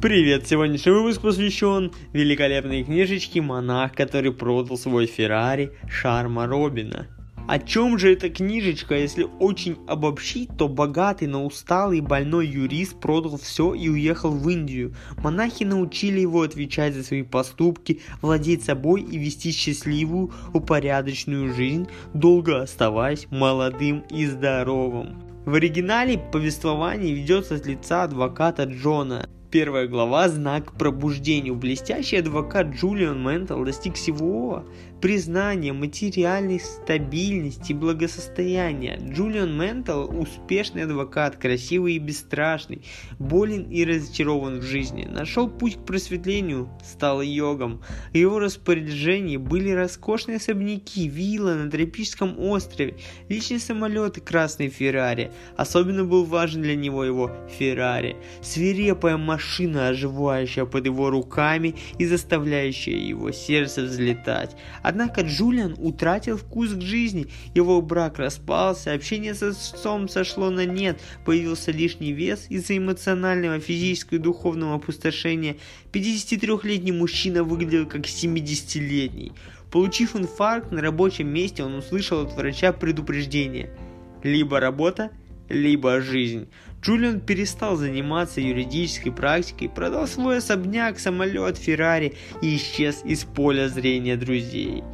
Привет! Сегодняшний выпуск посвящен великолепной книжечке «Монах, который продал свой Феррари» Шарма Робина. О чем же эта книжечка? Если очень обобщить, то богатый, но усталый больной юрист продал все и уехал в Индию. Монахи научили его отвечать за свои поступки, владеть собой и вести счастливую, упорядоченную жизнь, долго оставаясь молодым и здоровым. В оригинале повествование ведется с лица адвоката Джона, Первая глава – знак пробуждению. Блестящий адвокат Джулиан Ментал достиг всего признания, материальной стабильности и благосостояния. Джулиан Ментал – успешный адвокат, красивый и бесстрашный, болен и разочарован в жизни. Нашел путь к просветлению, стал йогом. В его распоряжении были роскошные особняки, вилла на тропическом острове, личный самолет и красный Феррари. Особенно был важен для него его Феррари. Свирепая машина, оживающая под его руками и заставляющая его сердце взлетать. Однако Джулиан утратил вкус к жизни, его брак распался, общение с отцом сошло на нет, появился лишний вес из-за эмоционального, физического и духовного опустошения. 53-летний мужчина выглядел как 70-летний. Получив инфаркт на рабочем месте, он услышал от врача предупреждение. Либо работа, либо жизнь. Джулиан перестал заниматься юридической практикой, продал свой особняк, самолет, Феррари и исчез из поля зрения друзей.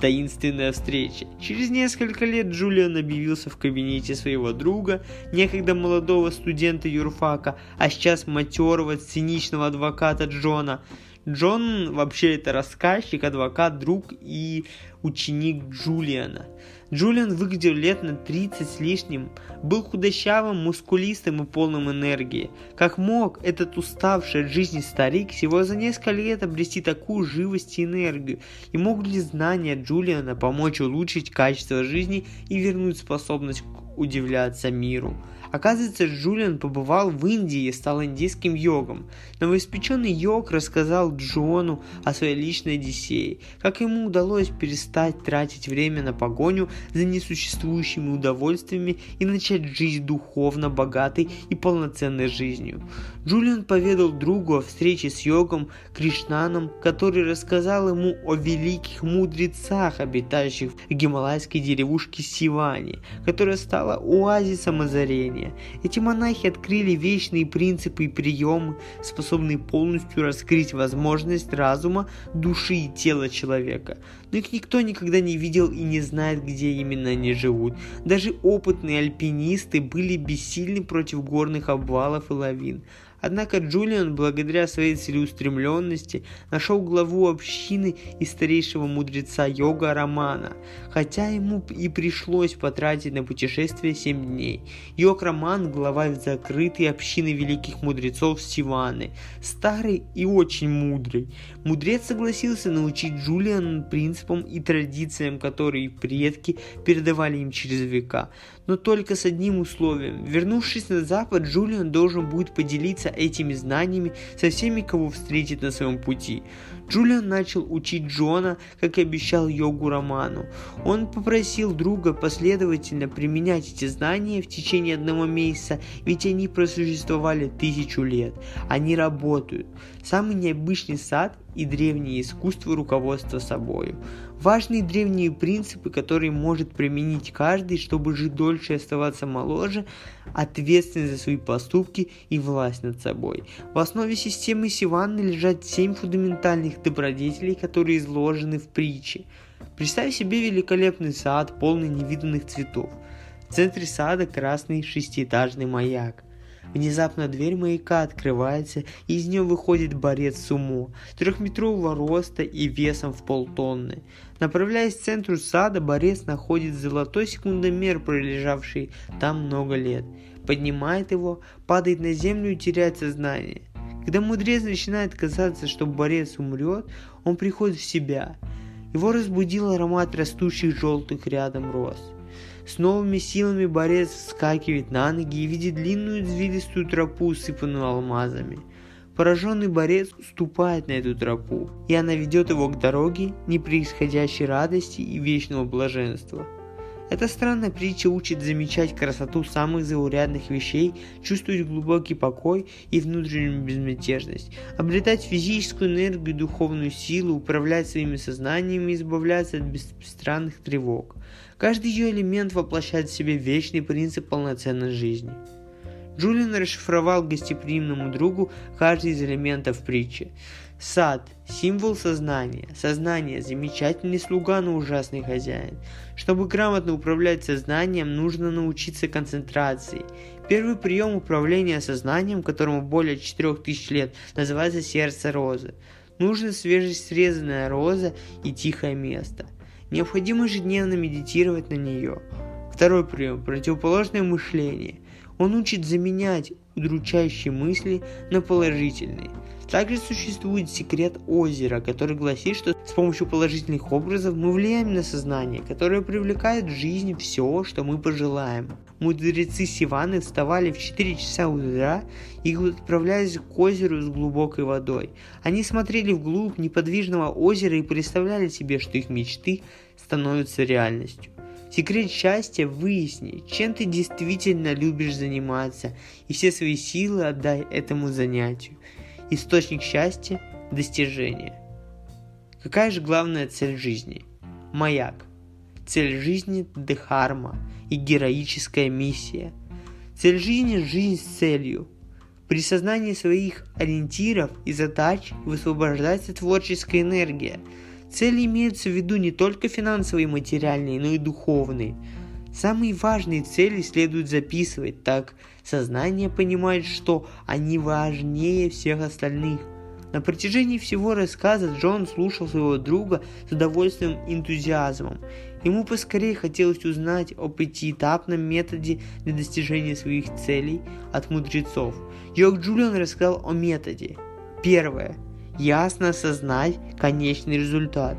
Таинственная встреча. Через несколько лет Джулиан объявился в кабинете своего друга, некогда молодого студента юрфака, а сейчас матерого, циничного адвоката Джона. Джон вообще это рассказчик, адвокат, друг и ученик Джулиана. Джулиан выглядел лет на 30 с лишним, был худощавым, мускулистым и полным энергии. Как мог этот уставший от жизни старик всего за несколько лет обрести такую живость и энергию? И могут ли знания Джулиана помочь улучшить качество жизни и вернуть способность удивляться миру? Оказывается, Джулиан побывал в Индии и стал индийским йогом. Новоиспеченный йог рассказал Джону о своей личной Одиссее, как ему удалось перестать тратить время на погоню за несуществующими удовольствиями и начать жить духовно богатой и полноценной жизнью. Джулиан поведал другу о встрече с йогом Кришнаном, который рассказал ему о великих мудрецах, обитающих в гималайской деревушке Сивани, которая стала оазисом озарения сознания. Эти монахи открыли вечные принципы и приемы, способные полностью раскрыть возможность разума, души и тела человека. Но их никто никогда не видел и не знает, где именно они живут. Даже опытные альпинисты были бессильны против горных обвалов и лавин. Однако Джулиан, благодаря своей целеустремленности, нашел главу общины и старейшего мудреца йога Романа, хотя ему и пришлось потратить на путешествие 7 дней. Йог Роман – глава закрытой общины великих мудрецов Сиваны, старый и очень мудрый. Мудрец согласился научить Джулиана принципам и традициям, которые предки передавали им через века, но только с одним условием. Вернувшись на запад, Джулиан должен будет поделиться этими знаниями со всеми, кого встретит на своем пути. Джулиан начал учить Джона, как и обещал йогу Роману. Он попросил друга последовательно применять эти знания в течение одного месяца, ведь они просуществовали тысячу лет. Они работают. Самый необычный сад и древнее искусство руководства собою. Важные древние принципы, которые может применить каждый, чтобы жить дольше и оставаться моложе, ответственность за свои поступки и власть над собой. В основе системы Сиванны лежат семь фундаментальных добродетелей, которые изложены в притче. Представь себе великолепный сад, полный невиданных цветов. В центре сада красный шестиэтажный маяк – Внезапно дверь маяка открывается, и из нее выходит борец сумо, трехметрового роста и весом в полтонны. Направляясь к центру сада, борец находит золотой секундомер, пролежавший там много лет. Поднимает его, падает на землю и теряет сознание. Когда мудрец начинает казаться, что борец умрет, он приходит в себя. Его разбудил аромат растущих желтых рядом роз. С новыми силами борец вскакивает на ноги и видит длинную извилистую тропу, усыпанную алмазами. Пораженный борец ступает на эту тропу, и она ведет его к дороге непроисходящей радости и вечного блаженства. Эта странная притча учит замечать красоту самых заурядных вещей, чувствовать глубокий покой и внутреннюю безмятежность, обретать физическую энергию духовную силу, управлять своими сознаниями и избавляться от бесстранных тревог. Каждый ее элемент воплощает в себе вечный принцип полноценной жизни. Джулиан расшифровал гостеприимному другу каждый из элементов притчи. Сад – символ сознания. Сознание – замечательный слуга, но ужасный хозяин. Чтобы грамотно управлять сознанием, нужно научиться концентрации. Первый прием управления сознанием, которому более 4000 лет, называется сердце розы. Нужно свежесрезанная роза и тихое место. Необходимо ежедневно медитировать на нее. Второй прием – противоположное мышление. Он учит заменять удручающие мысли на положительные. Также существует секрет озера, который гласит, что с помощью положительных образов мы влияем на сознание, которое привлекает в жизнь все, что мы пожелаем. Мудрецы Сиваны вставали в 4 часа утра и отправлялись к озеру с глубокой водой. Они смотрели вглубь неподвижного озера и представляли себе, что их мечты становятся реальностью. Секрет счастья – выясни, чем ты действительно любишь заниматься, и все свои силы отдай этому занятию. Источник счастья – достижение. Какая же главная цель жизни? Маяк. Цель жизни – дхарма и героическая миссия. Цель жизни – жизнь с целью. При сознании своих ориентиров и задач высвобождается творческая энергия – Цели имеются в виду не только финансовые и материальные, но и духовные. Самые важные цели следует записывать, так сознание понимает, что они важнее всех остальных. На протяжении всего рассказа Джон слушал своего друга с удовольствием и энтузиазмом. Ему поскорее хотелось узнать о пятиэтапном методе для достижения своих целей от мудрецов. Йог Джулиан рассказал о методе. Первое ясно осознать конечный результат.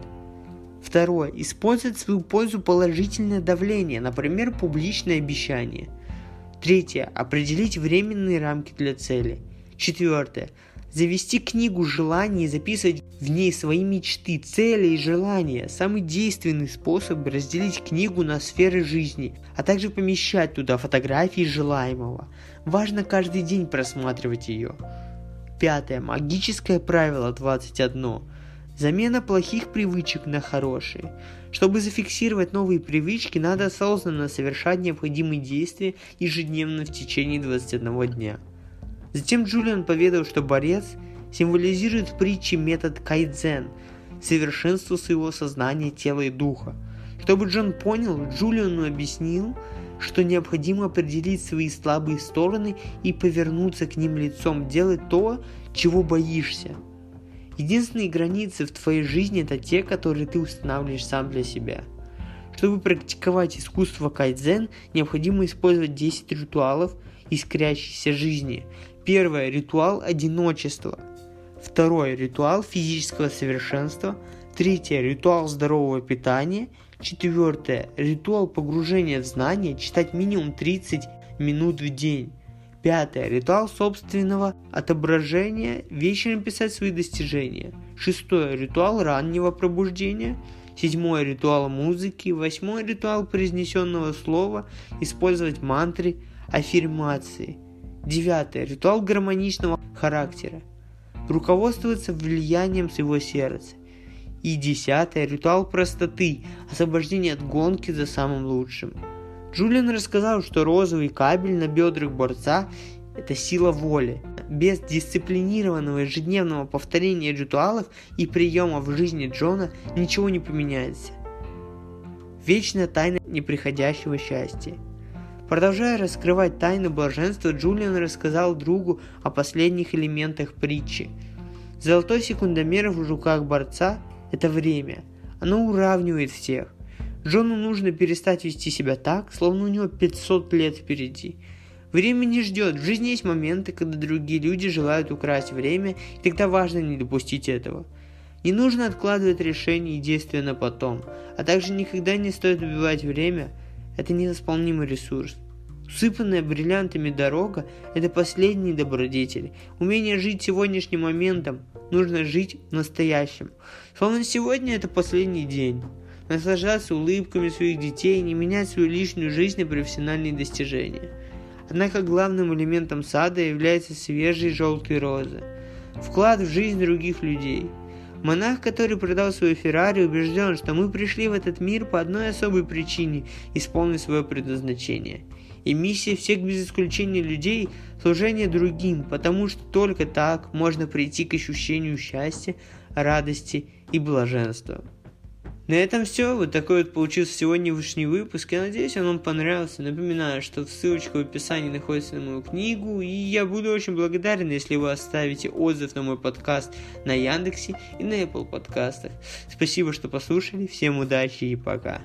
Второе. Использовать в свою пользу положительное давление, например, публичное обещание. Третье. Определить временные рамки для цели. Четвертое. Завести книгу желаний и записывать в ней свои мечты, цели и желания. Самый действенный способ разделить книгу на сферы жизни, а также помещать туда фотографии желаемого. Важно каждый день просматривать ее. Пятое. Магическое правило 21. Замена плохих привычек на хорошие. Чтобы зафиксировать новые привычки, надо осознанно совершать необходимые действия ежедневно в течение 21 дня. Затем Джулиан поведал, что борец символизирует в притче метод кайдзен – совершенство своего сознания, тела и духа. Чтобы Джон понял, Джулиану объяснил, что необходимо определить свои слабые стороны и повернуться к ним лицом, делать то, чего боишься. Единственные границы в твоей жизни это те, которые ты устанавливаешь сам для себя. Чтобы практиковать искусство кайдзен, необходимо использовать 10 ритуалов искрящейся жизни. Первое – ритуал одиночества. Второе – ритуал физического совершенства. Третье – ритуал здорового питания – Четвертое. Ритуал погружения в знания читать минимум 30 минут в день. Пятое. Ритуал собственного отображения, вечером писать свои достижения. Шестое. Ритуал раннего пробуждения. Седьмое. Ритуал музыки. Восьмое. Ритуал произнесенного слова. Использовать мантры, аффирмации. Девятое. Ритуал гармоничного характера. Руководствоваться влиянием своего сердца. И десятое – ритуал простоты, освобождение от гонки за самым лучшим. Джулиан рассказал, что розовый кабель на бедрах борца – это сила воли. Без дисциплинированного ежедневного повторения ритуалов и приемов в жизни Джона ничего не поменяется. Вечная тайна неприходящего счастья. Продолжая раскрывать тайны блаженства, Джулиан рассказал другу о последних элементах притчи. Золотой секундомер в руках борца это время. Оно уравнивает всех. Джону нужно перестать вести себя так, словно у него 500 лет впереди. Время не ждет. В жизни есть моменты, когда другие люди желают украсть время, и тогда важно не допустить этого. Не нужно откладывать решения и действия на потом, а также никогда не стоит убивать время. Это невосполнимый ресурс. Усыпанная бриллиантами дорога – это последний добродетель. Умение жить сегодняшним моментом, нужно жить настоящим. Словно сегодня это последний день. наслаждаться улыбками своих детей и не менять свою личную жизнь на профессиональные достижения. Однако главным элементом сада является свежие желтые розы, вклад в жизнь других людей. Монах, который продал свою Феррари, убежден, что мы пришли в этот мир по одной особой причине – исполнить свое предназначение. И миссия всех без исключения людей – служение другим, потому что только так можно прийти к ощущению счастья, радости и блаженства. На этом все. Вот такой вот получился сегодняшний выпуск. Я надеюсь, он вам понравился. Напоминаю, что ссылочка в описании находится на мою книгу. И я буду очень благодарен, если вы оставите отзыв на мой подкаст на Яндексе и на Apple подкастах. Спасибо, что послушали. Всем удачи и пока.